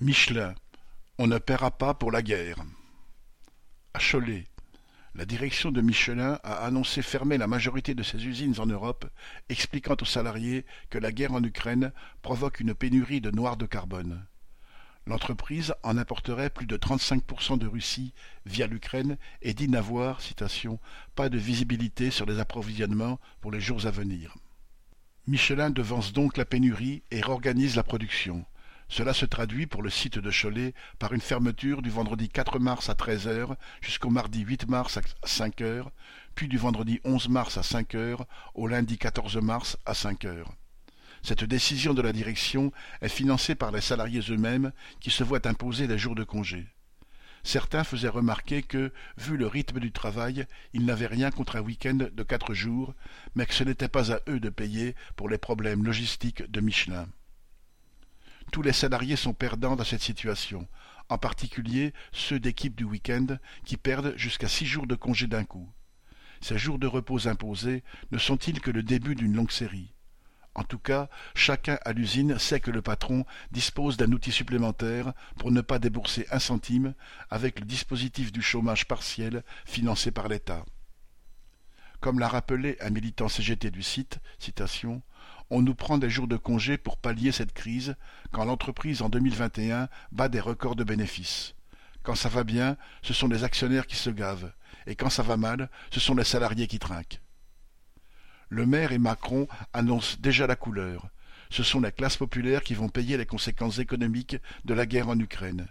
Michelin, on ne paiera pas pour la guerre. À Cholet, la direction de Michelin a annoncé fermer la majorité de ses usines en Europe, expliquant aux salariés que la guerre en Ukraine provoque une pénurie de noir de carbone. L'entreprise en importerait plus de 35% de Russie via l'Ukraine et dit n'avoir, citation, pas de visibilité sur les approvisionnements pour les jours à venir. Michelin devance donc la pénurie et réorganise la production. Cela se traduit pour le site de Cholet par une fermeture du vendredi 4 mars à 13 heures jusqu'au mardi 8 mars à 5 heures, puis du vendredi 11 mars à 5 heures au lundi 14 mars à 5 heures. Cette décision de la direction est financée par les salariés eux-mêmes qui se voient imposer des jours de congé. Certains faisaient remarquer que, vu le rythme du travail, ils n'avaient rien contre un week-end de quatre jours, mais que ce n'était pas à eux de payer pour les problèmes logistiques de Michelin. Tous les salariés sont perdants dans cette situation, en particulier ceux d'équipes du week-end qui perdent jusqu'à six jours de congé d'un coup. Ces jours de repos imposés ne sont-ils que le début d'une longue série? En tout cas, chacun à l'usine sait que le patron dispose d'un outil supplémentaire pour ne pas débourser un centime avec le dispositif du chômage partiel financé par l'État. Comme l'a rappelé un militant CGT du site, citation, on nous prend des jours de congé pour pallier cette crise, quand l'entreprise en 2021 bat des records de bénéfices. Quand ça va bien, ce sont les actionnaires qui se gavent, et quand ça va mal, ce sont les salariés qui trinquent. Le maire et Macron annoncent déjà la couleur. Ce sont les classes populaires qui vont payer les conséquences économiques de la guerre en Ukraine.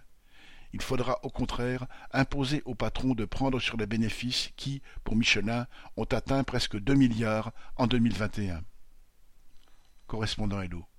Il faudra au contraire imposer aux patrons de prendre sur les bénéfices qui, pour Michelin, ont atteint presque deux milliards en 2021 correspondant Hello.